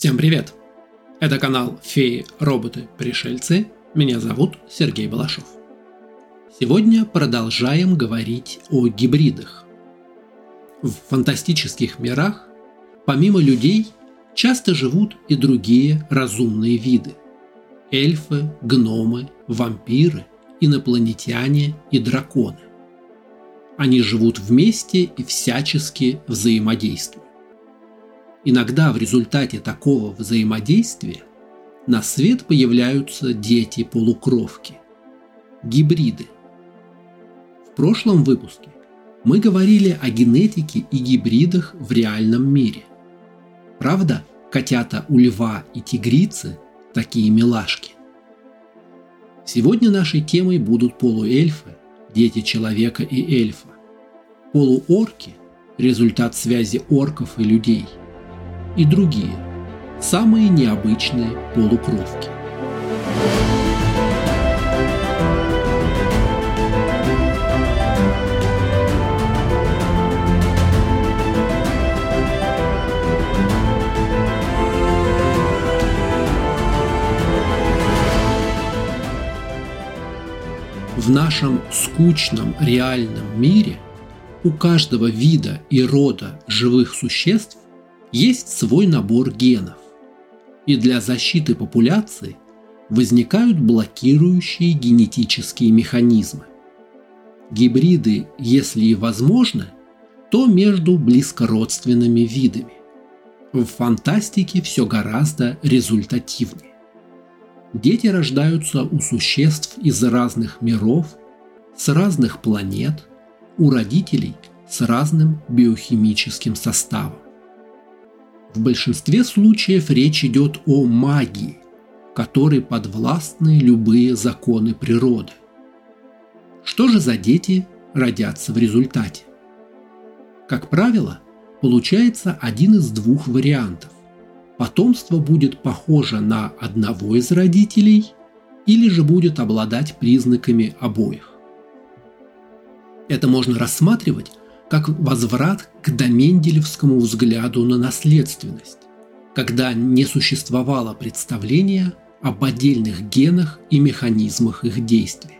Всем привет! Это канал «Феи, роботы, пришельцы». Меня зовут Сергей Балашов. Сегодня продолжаем говорить о гибридах. В фантастических мирах, помимо людей, часто живут и другие разумные виды. Эльфы, гномы, вампиры, инопланетяне и драконы. Они живут вместе и всячески взаимодействуют. Иногда в результате такого взаимодействия на свет появляются дети-полукровки – гибриды. В прошлом выпуске мы говорили о генетике и гибридах в реальном мире. Правда, котята у льва и тигрицы – такие милашки. Сегодня нашей темой будут полуэльфы, дети человека и эльфа, полуорки – результат связи орков и людей – и другие, самые необычные полукровки. В нашем скучном реальном мире у каждого вида и рода живых существ есть свой набор генов, и для защиты популяции возникают блокирующие генетические механизмы. Гибриды, если и возможны, то между близкородственными видами. В фантастике все гораздо результативнее. Дети рождаются у существ из разных миров, с разных планет, у родителей с разным биохимическим составом. В большинстве случаев речь идет о магии, которой подвластны любые законы природы. Что же за дети родятся в результате? Как правило, получается один из двух вариантов. Потомство будет похоже на одного из родителей или же будет обладать признаками обоих. Это можно рассматривать как возврат к доменделевскому взгляду на наследственность, когда не существовало представления об отдельных генах и механизмах их действия.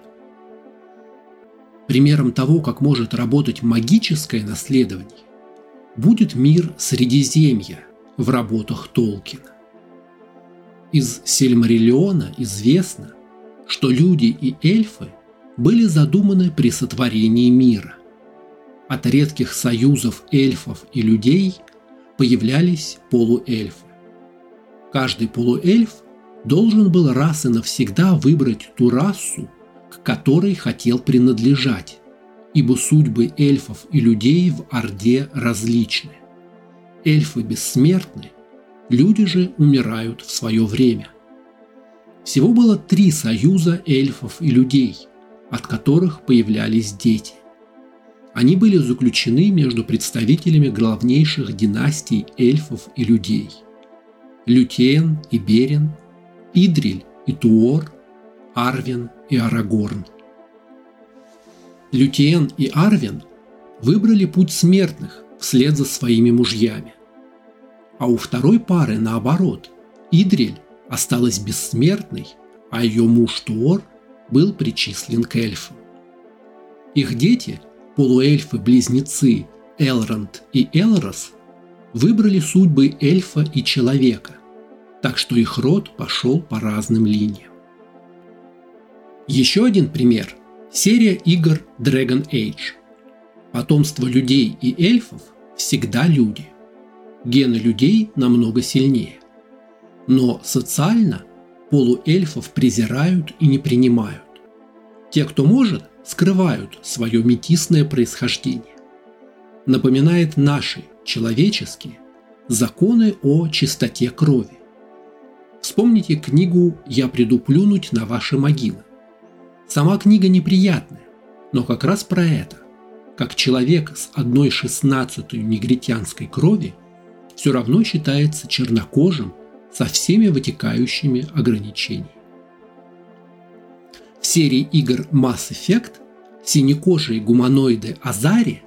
Примером того, как может работать магическое наследование, будет мир Средиземья в работах Толкина. Из Сильмариллиона известно, что люди и эльфы были задуманы при сотворении мира от редких союзов эльфов и людей появлялись полуэльфы. Каждый полуэльф должен был раз и навсегда выбрать ту расу, к которой хотел принадлежать, ибо судьбы эльфов и людей в Орде различны. Эльфы бессмертны, люди же умирают в свое время. Всего было три союза эльфов и людей, от которых появлялись дети. Они были заключены между представителями главнейших династий эльфов и людей. Лютен и Берин, Идриль и Туор, Арвин и Арагорн. Лютен и Арвин выбрали путь смертных вслед за своими мужьями. А у второй пары наоборот, Идриль осталась бессмертной, а ее муж Туор был причислен к эльфам. Их дети – полуэльфы-близнецы Элронд и Элрос выбрали судьбы эльфа и человека, так что их род пошел по разным линиям. Еще один пример – серия игр Dragon Age. Потомство людей и эльфов всегда люди. Гены людей намного сильнее. Но социально полуэльфов презирают и не принимают. Те, кто может, скрывают свое метисное происхождение. Напоминает наши, человеческие, законы о чистоте крови. Вспомните книгу «Я приду плюнуть на ваши могилы». Сама книга неприятная, но как раз про это. Как человек с одной шестнадцатой негритянской крови все равно считается чернокожим со всеми вытекающими ограничениями. Серии игр Mass Effect синекожие гуманоиды Азари,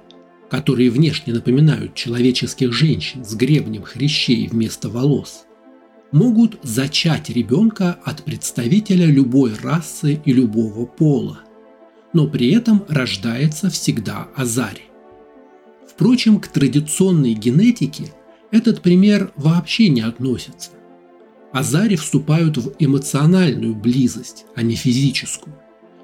которые внешне напоминают человеческих женщин с гребнем хрящей вместо волос, могут зачать ребенка от представителя любой расы и любого пола, но при этом рождается всегда Азари. Впрочем, к традиционной генетике этот пример вообще не относится. Азари вступают в эмоциональную близость, а не физическую,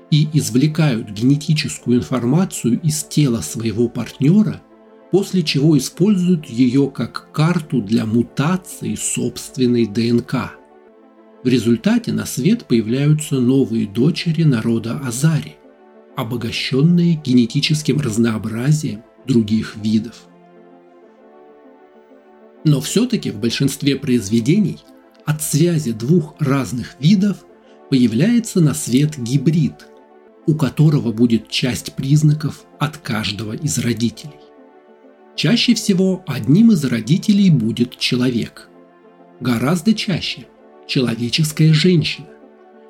и извлекают генетическую информацию из тела своего партнера, после чего используют ее как карту для мутации собственной ДНК. В результате на свет появляются новые дочери народа Азари, обогащенные генетическим разнообразием других видов. Но все-таки в большинстве произведений от связи двух разных видов появляется на свет гибрид, у которого будет часть признаков от каждого из родителей. Чаще всего одним из родителей будет человек. Гораздо чаще – человеческая женщина,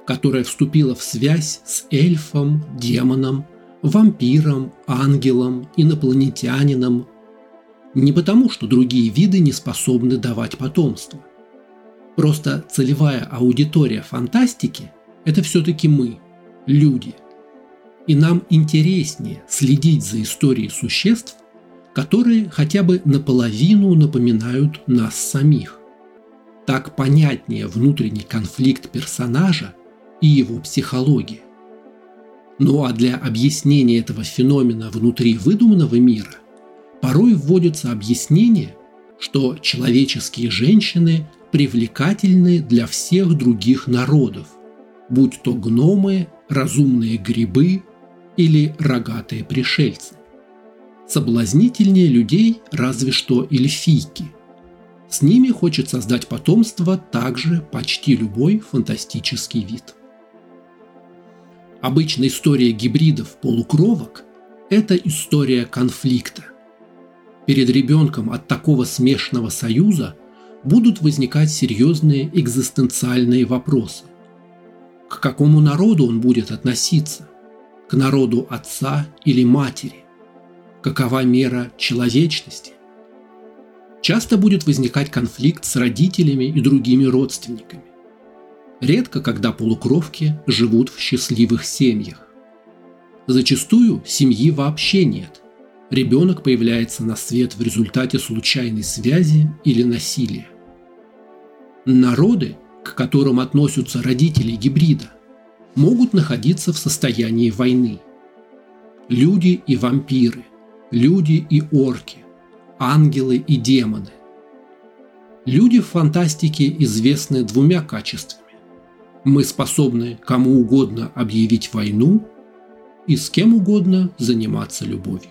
которая вступила в связь с эльфом, демоном, вампиром, ангелом, инопланетянином. Не потому, что другие виды не способны давать потомство. Просто целевая аудитория фантастики – это все-таки мы, люди. И нам интереснее следить за историей существ, которые хотя бы наполовину напоминают нас самих. Так понятнее внутренний конфликт персонажа и его психология. Ну а для объяснения этого феномена внутри выдуманного мира порой вводится объяснение, что человеческие женщины привлекательны для всех других народов, будь то гномы, разумные грибы или рогатые пришельцы. Соблазнительнее людей разве что эльфийки. С ними хочет создать потомство также почти любой фантастический вид. Обычная история гибридов полукровок – это история конфликта. Перед ребенком от такого смешанного союза будут возникать серьезные экзистенциальные вопросы. К какому народу он будет относиться? К народу отца или матери? Какова мера человечности? Часто будет возникать конфликт с родителями и другими родственниками. Редко, когда полукровки живут в счастливых семьях. Зачастую семьи вообще нет. Ребенок появляется на свет в результате случайной связи или насилия. Народы, к которым относятся родители гибрида, могут находиться в состоянии войны. Люди и вампиры, люди и орки, ангелы и демоны. Люди в фантастике известны двумя качествами. Мы способны кому угодно объявить войну и с кем угодно заниматься любовью.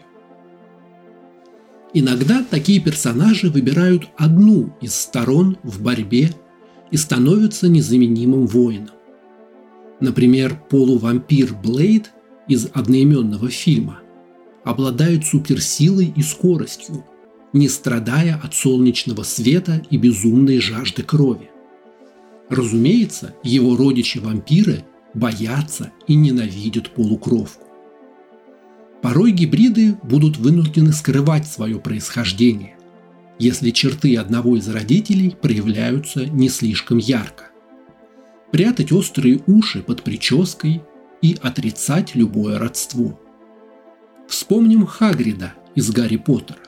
Иногда такие персонажи выбирают одну из сторон в борьбе и становятся незаменимым воином. Например, полувампир Блейд из одноименного фильма обладает суперсилой и скоростью, не страдая от солнечного света и безумной жажды крови. Разумеется, его родичи-вампиры боятся и ненавидят полукровку. Порой гибриды будут вынуждены скрывать свое происхождение, если черты одного из родителей проявляются не слишком ярко. Прятать острые уши под прической и отрицать любое родство. Вспомним Хагрида из Гарри Поттера.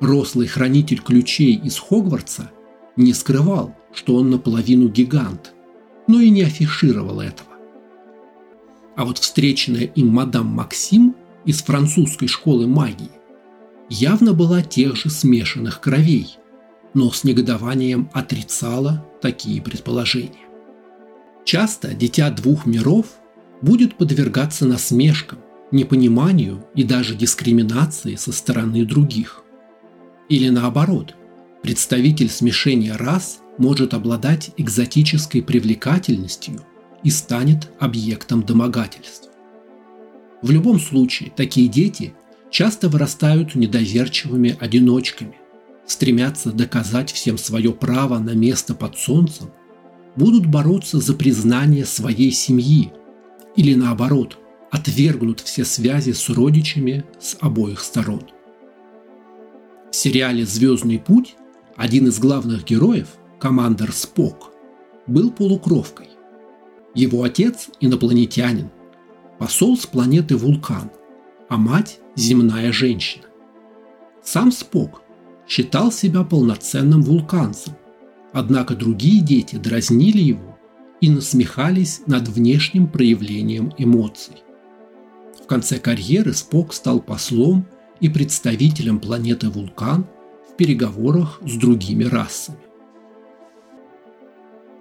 Рослый хранитель ключей из Хогвартса не скрывал, что он наполовину гигант, но и не афишировал этого. А вот встреченная им мадам Максим из французской школы магии явно была тех же смешанных кровей, но с негодованием отрицала такие предположения. Часто дитя двух миров будет подвергаться насмешкам, непониманию и даже дискриминации со стороны других. Или наоборот, представитель смешения рас может обладать экзотической привлекательностью и станет объектом домогательств. В любом случае, такие дети часто вырастают недоверчивыми одиночками, стремятся доказать всем свое право на место под солнцем, будут бороться за признание своей семьи или наоборот, отвергнут все связи с родичами с обоих сторон. В сериале «Звездный путь» один из главных героев, командор Спок, был полукровкой. Его отец – инопланетянин, посол с планеты Вулкан, а мать – земная женщина. Сам Спок считал себя полноценным вулканцем, однако другие дети дразнили его и насмехались над внешним проявлением эмоций. В конце карьеры Спок стал послом и представителем планеты Вулкан в переговорах с другими расами.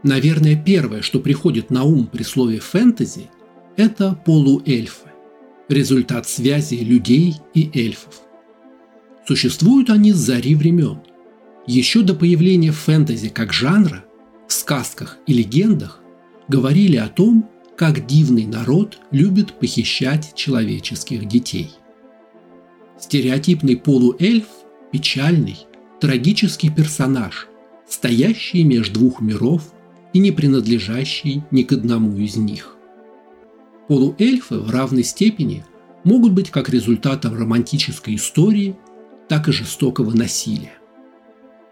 Наверное, первое, что приходит на ум при слове «фэнтези», это полуэльфы – результат связи людей и эльфов. Существуют они с зари времен. Еще до появления фэнтези как жанра, в сказках и легендах говорили о том, как дивный народ любит похищать человеческих детей. Стереотипный полуэльф – печальный, трагический персонаж, стоящий между двух миров и не принадлежащий ни к одному из них. Полуэльфы в равной степени могут быть как результатом романтической истории, так и жестокого насилия.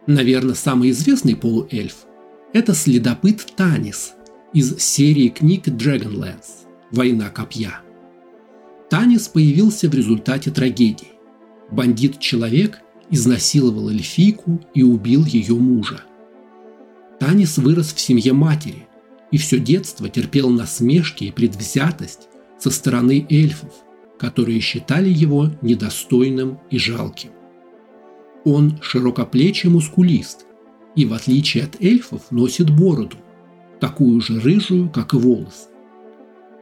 Наверное, самый известный полуэльф – это следопыт Танис из серии книг Dragonlance «Война копья». Танис появился в результате трагедии. Бандит-человек изнасиловал эльфийку и убил ее мужа. Танис вырос в семье матери и все детство терпел насмешки и предвзятость со стороны эльфов, которые считали его недостойным и жалким. Он широкоплечий мускулист и, в отличие от эльфов, носит бороду, такую же рыжую, как и волосы.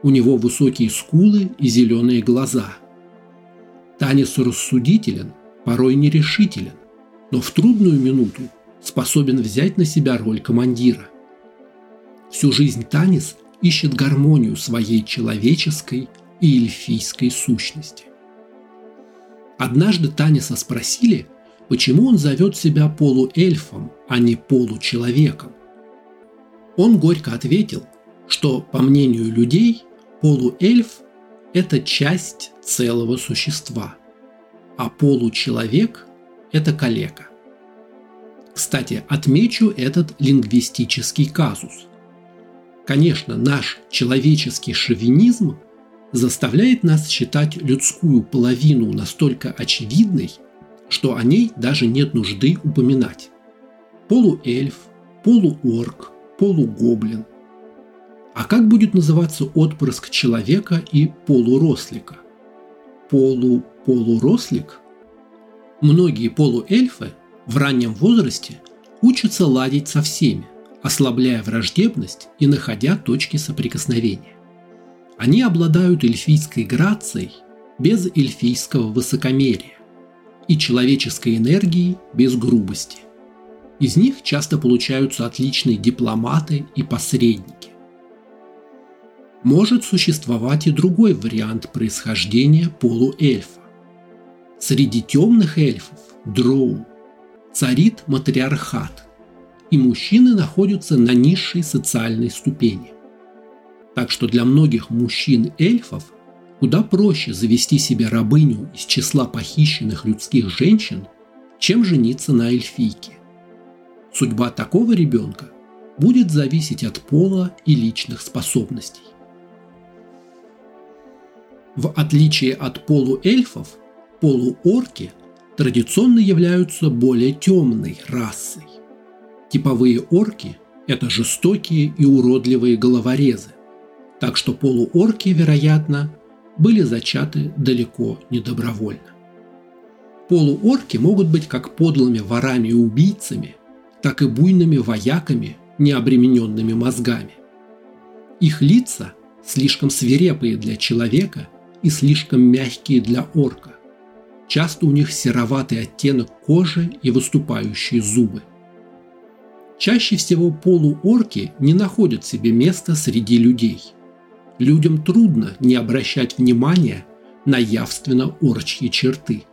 У него высокие скулы и зеленые глаза. Танис рассудителен, порой нерешителен, но в трудную минуту способен взять на себя роль командира. Всю жизнь Танис ищет гармонию своей человеческой и эльфийской сущности. Однажды Таниса спросили, почему он зовет себя полуэльфом, а не получеловеком. Он горько ответил, что, по мнению людей, полуэльф – это часть целого существа, а получеловек – это калека. Кстати, отмечу этот лингвистический казус. Конечно, наш человеческий шовинизм заставляет нас считать людскую половину настолько очевидной, что о ней даже нет нужды упоминать. Полуэльф, полуорк, полугоблин. А как будет называться отпрыск человека и полурослика? Полу-полурослик? Многие полуэльфы в раннем возрасте учатся ладить со всеми, ослабляя враждебность и находя точки соприкосновения. Они обладают эльфийской грацией без эльфийского высокомерия и человеческой энергией без грубости. Из них часто получаются отличные дипломаты и посредники. Может существовать и другой вариант происхождения полуэльфа. Среди темных эльфов, дроу, царит матриархат, и мужчины находятся на низшей социальной ступени. Так что для многих мужчин-эльфов куда проще завести себе рабыню из числа похищенных людских женщин, чем жениться на эльфийке. Судьба такого ребенка будет зависеть от пола и личных способностей. В отличие от полуэльфов, полуорки – традиционно являются более темной расой. Типовые орки – это жестокие и уродливые головорезы, так что полуорки, вероятно, были зачаты далеко не добровольно. Полуорки могут быть как подлыми ворами и убийцами, так и буйными вояками, не обремененными мозгами. Их лица слишком свирепые для человека и слишком мягкие для орка. Часто у них сероватый оттенок кожи и выступающие зубы. Чаще всего полуорки не находят себе места среди людей. Людям трудно не обращать внимания на явственно орчьи черты.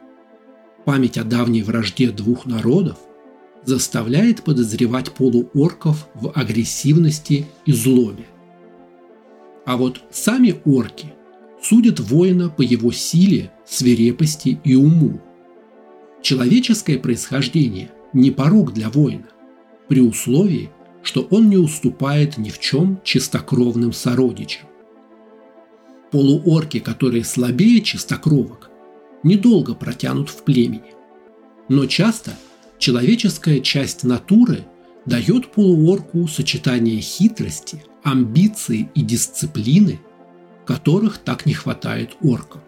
Память о давней вражде двух народов заставляет подозревать полуорков в агрессивности и злобе. А вот сами орки судят воина по его силе свирепости и уму. Человеческое происхождение не порог для воина, при условии, что он не уступает ни в чем чистокровным сородичам. Полуорки, которые слабее чистокровок, недолго протянут в племени. Но часто человеческая часть натуры дает полуорку сочетание хитрости, амбиции и дисциплины, которых так не хватает оркам.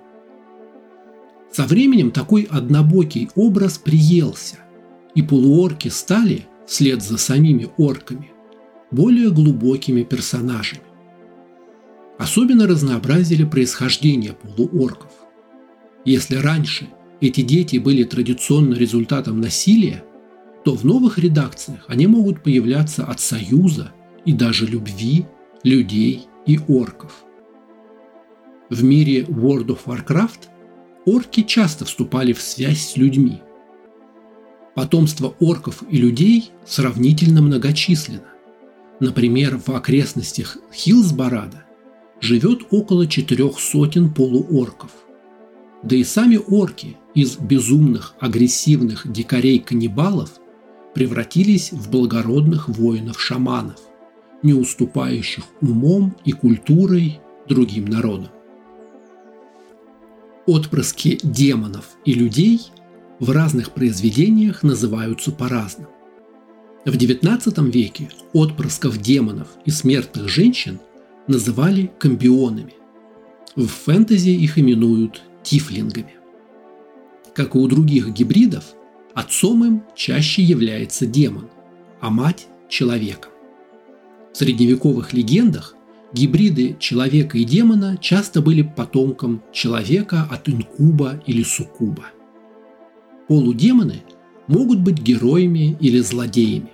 Со временем такой однобокий образ приелся, и полуорки стали, вслед за самими орками, более глубокими персонажами. Особенно разнообразили происхождение полуорков. Если раньше эти дети были традиционно результатом насилия, то в новых редакциях они могут появляться от союза и даже любви людей и орков. В мире World of Warcraft орки часто вступали в связь с людьми. Потомство орков и людей сравнительно многочисленно. Например, в окрестностях Хилсборада живет около четырех сотен полуорков. Да и сами орки из безумных, агрессивных дикарей-каннибалов превратились в благородных воинов-шаманов, не уступающих умом и культурой другим народам. Отпрыски демонов и людей в разных произведениях называются по-разному. В XIX веке отпрысков демонов и смертных женщин называли комбионами. В фэнтези их именуют тифлингами. Как и у других гибридов, отцом им чаще является демон, а мать – человеком. В средневековых легендах Гибриды человека и демона часто были потомком человека от инкуба или суккуба. Полудемоны могут быть героями или злодеями.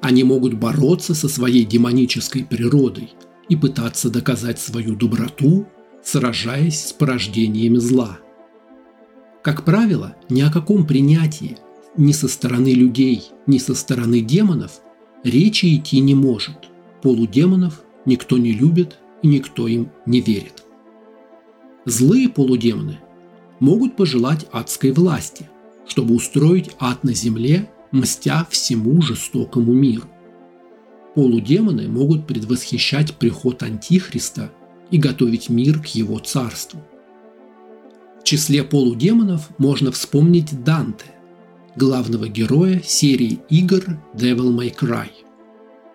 Они могут бороться со своей демонической природой и пытаться доказать свою доброту, сражаясь с порождениями зла. Как правило, ни о каком принятии ни со стороны людей, ни со стороны демонов речи идти не может. Полудемонов никто не любит и никто им не верит. Злые полудемоны могут пожелать адской власти, чтобы устроить ад на земле, мстя всему жестокому миру. Полудемоны могут предвосхищать приход Антихриста и готовить мир к его царству. В числе полудемонов можно вспомнить Данте, главного героя серии игр Devil May Cry.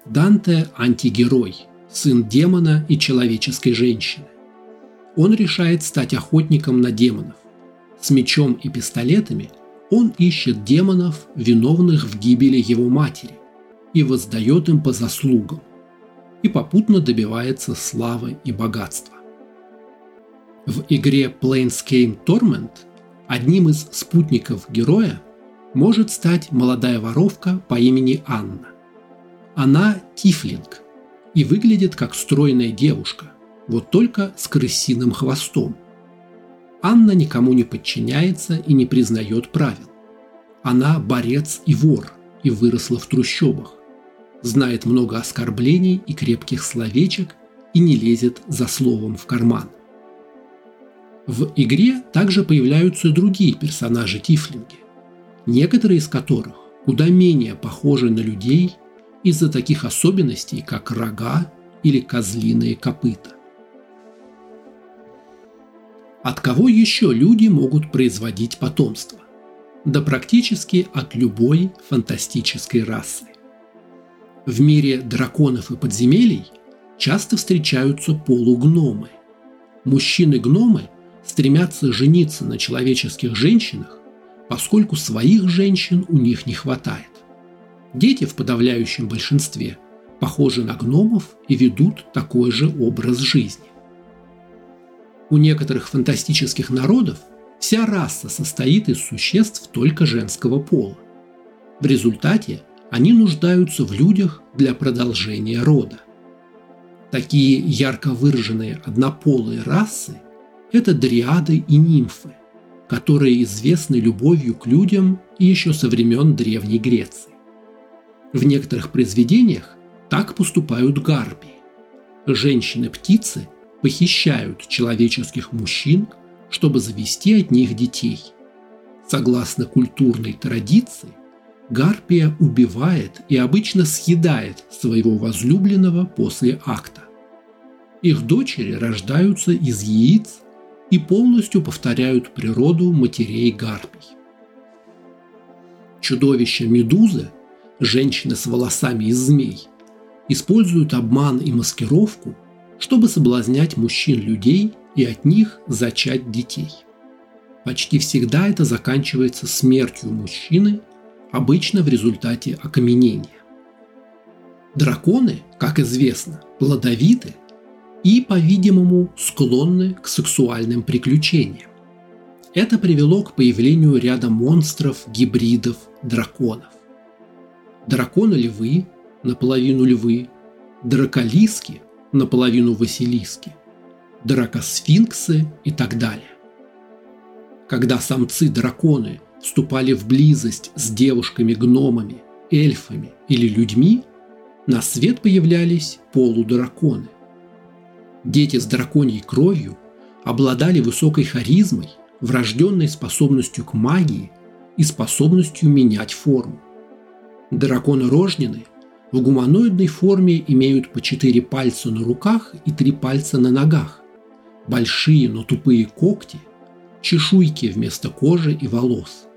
Данте – антигерой – сын демона и человеческой женщины. Он решает стать охотником на демонов. С мечом и пистолетами он ищет демонов, виновных в гибели его матери, и воздает им по заслугам, и попутно добивается славы и богатства. В игре Planescape Torment одним из спутников героя может стать молодая воровка по имени Анна. Она тифлинг, и выглядит как стройная девушка, вот только с крысиным хвостом. Анна никому не подчиняется и не признает правил. Она борец и вор, и выросла в трущобах. Знает много оскорблений и крепких словечек и не лезет за словом в карман. В игре также появляются другие персонажи Тифлинги, некоторые из которых куда менее похожи на людей из-за таких особенностей, как рога или козлиные копыта. От кого еще люди могут производить потомство? Да практически от любой фантастической расы. В мире драконов и подземелий часто встречаются полугномы. Мужчины-гномы стремятся жениться на человеческих женщинах, поскольку своих женщин у них не хватает. Дети в подавляющем большинстве похожи на гномов и ведут такой же образ жизни. У некоторых фантастических народов вся раса состоит из существ только женского пола. В результате они нуждаются в людях для продолжения рода. Такие ярко выраженные однополые расы – это дриады и нимфы, которые известны любовью к людям еще со времен Древней Греции. В некоторых произведениях так поступают гарпии. Женщины-птицы похищают человеческих мужчин, чтобы завести от них детей. Согласно культурной традиции, гарпия убивает и обычно съедает своего возлюбленного после акта. Их дочери рождаются из яиц и полностью повторяют природу матерей гарпий. Чудовища Медузы, женщины с волосами из змей, используют обман и маскировку, чтобы соблазнять мужчин-людей и от них зачать детей. Почти всегда это заканчивается смертью мужчины, обычно в результате окаменения. Драконы, как известно, плодовиты и, по-видимому, склонны к сексуальным приключениям. Это привело к появлению ряда монстров, гибридов, драконов. Драконы-львы, наполовину львы, драколиски, наполовину василиски, дракосфинксы и так далее. Когда самцы-драконы вступали в близость с девушками-гномами, эльфами или людьми, на свет появлялись полудраконы. Дети с драконьей кровью обладали высокой харизмой, врожденной способностью к магии и способностью менять форму. Драконы рожнины в гуманоидной форме имеют по четыре пальца на руках и три пальца на ногах, большие, но тупые когти, чешуйки вместо кожи и волос.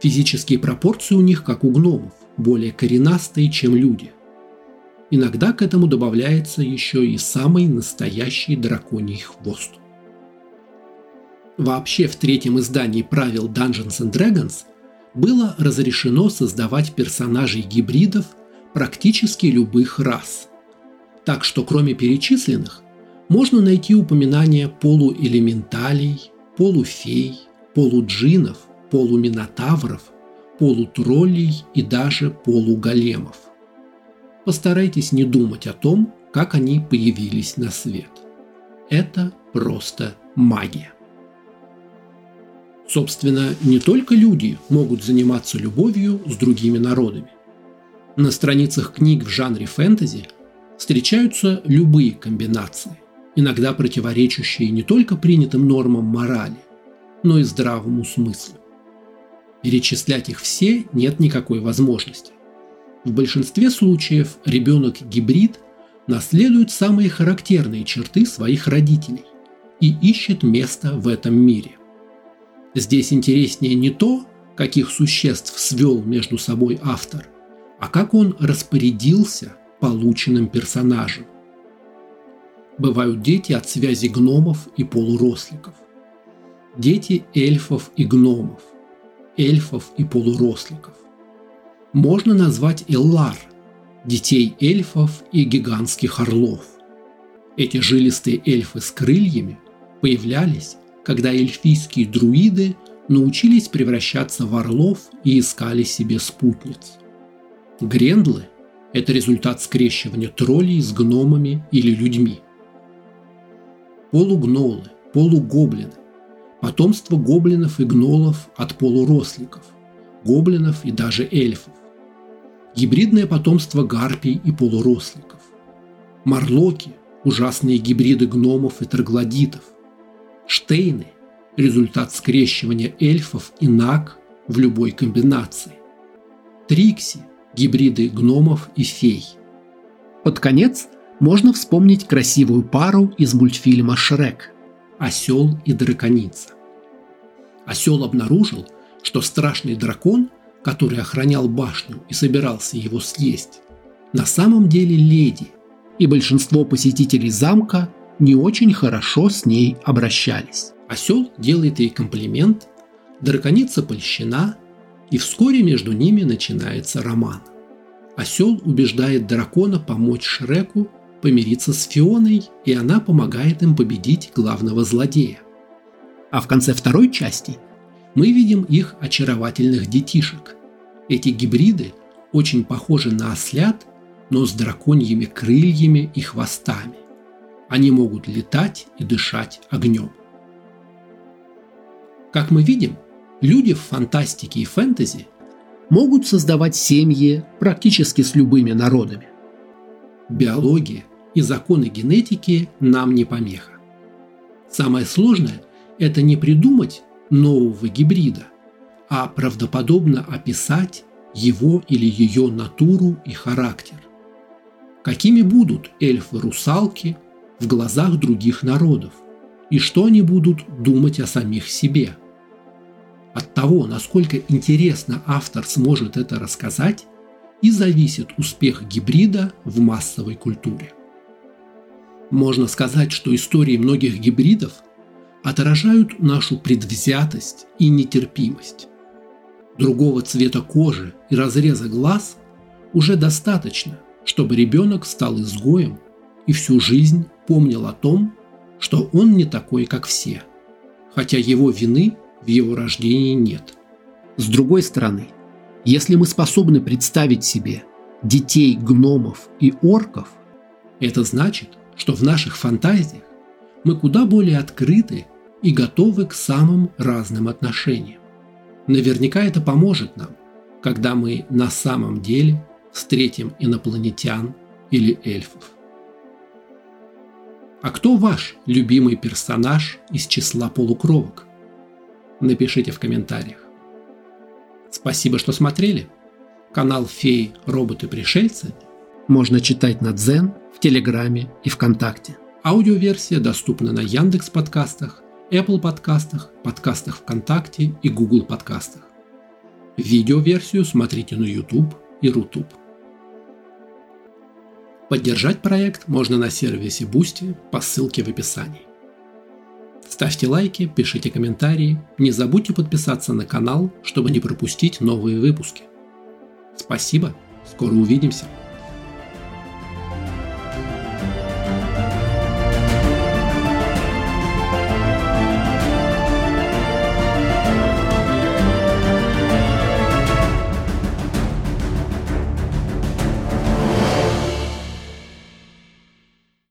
Физические пропорции у них, как у гномов, более коренастые, чем люди. Иногда к этому добавляется еще и самый настоящий драконий хвост. Вообще в третьем издании правил Dungeons and Dragons было разрешено создавать персонажей гибридов практически любых рас. Так что кроме перечисленных, можно найти упоминания полуэлементалей, полуфей, полуджинов, полуминотавров, полутроллей и даже полуголемов. Постарайтесь не думать о том, как они появились на свет. Это просто магия. Собственно, не только люди могут заниматься любовью с другими народами. На страницах книг в жанре фэнтези встречаются любые комбинации, иногда противоречащие не только принятым нормам морали, но и здравому смыслу. Перечислять их все нет никакой возможности. В большинстве случаев ребенок-гибрид наследует самые характерные черты своих родителей и ищет место в этом мире. Здесь интереснее не то, каких существ свел между собой автор, а как он распорядился полученным персонажем. Бывают дети от связи гномов и полуросликов. Дети эльфов и гномов – эльфов и полуросликов. Можно назвать Эллар – детей эльфов и гигантских орлов. Эти жилистые эльфы с крыльями появлялись, когда эльфийские друиды научились превращаться в орлов и искали себе спутниц. Грендлы – это результат скрещивания троллей с гномами или людьми. Полугнолы, полугоблины Потомство гоблинов и гнолов от полуросликов, гоблинов и даже эльфов. Гибридное потомство гарпий и полуросликов. Марлоки – ужасные гибриды гномов и троглодитов. Штейны – результат скрещивания эльфов и наг в любой комбинации. Трикси – гибриды гномов и фей. Под конец можно вспомнить красивую пару из мультфильма «Шрек» осел и драконица. Осел обнаружил, что страшный дракон, который охранял башню и собирался его съесть, на самом деле леди, и большинство посетителей замка не очень хорошо с ней обращались. Осел делает ей комплимент, драконица польщена, и вскоре между ними начинается роман. Осел убеждает дракона помочь Шреку помириться с Фионой, и она помогает им победить главного злодея. А в конце второй части мы видим их очаровательных детишек. Эти гибриды очень похожи на ослят, но с драконьими крыльями и хвостами. Они могут летать и дышать огнем. Как мы видим, люди в фантастике и фэнтези могут создавать семьи практически с любыми народами. Биология и законы генетики нам не помеха. Самое сложное – это не придумать нового гибрида, а правдоподобно описать его или ее натуру и характер. Какими будут эльфы-русалки в глазах других народов? И что они будут думать о самих себе? От того, насколько интересно автор сможет это рассказать, и зависит успех гибрида в массовой культуре. Можно сказать, что истории многих гибридов отражают нашу предвзятость и нетерпимость. Другого цвета кожи и разреза глаз уже достаточно, чтобы ребенок стал изгоем и всю жизнь помнил о том, что он не такой, как все, хотя его вины в его рождении нет. С другой стороны, если мы способны представить себе детей гномов и орков, это значит, что в наших фантазиях мы куда более открыты и готовы к самым разным отношениям. Наверняка это поможет нам, когда мы на самом деле встретим инопланетян или эльфов. А кто ваш любимый персонаж из числа полукровок? Напишите в комментариях. Спасибо, что смотрели. Канал Феи, Роботы-Пришельцы можно читать на Дзен, в Телеграме и ВКонтакте. Аудиоверсия доступна на Яндекс подкастах, Apple подкастах, подкастах ВКонтакте и Google подкастах. Видеоверсию смотрите на YouTube и Рутуб. Поддержать проект можно на сервисе Boosty по ссылке в описании. Ставьте лайки, пишите комментарии, не забудьте подписаться на канал, чтобы не пропустить новые выпуски. Спасибо, скоро увидимся.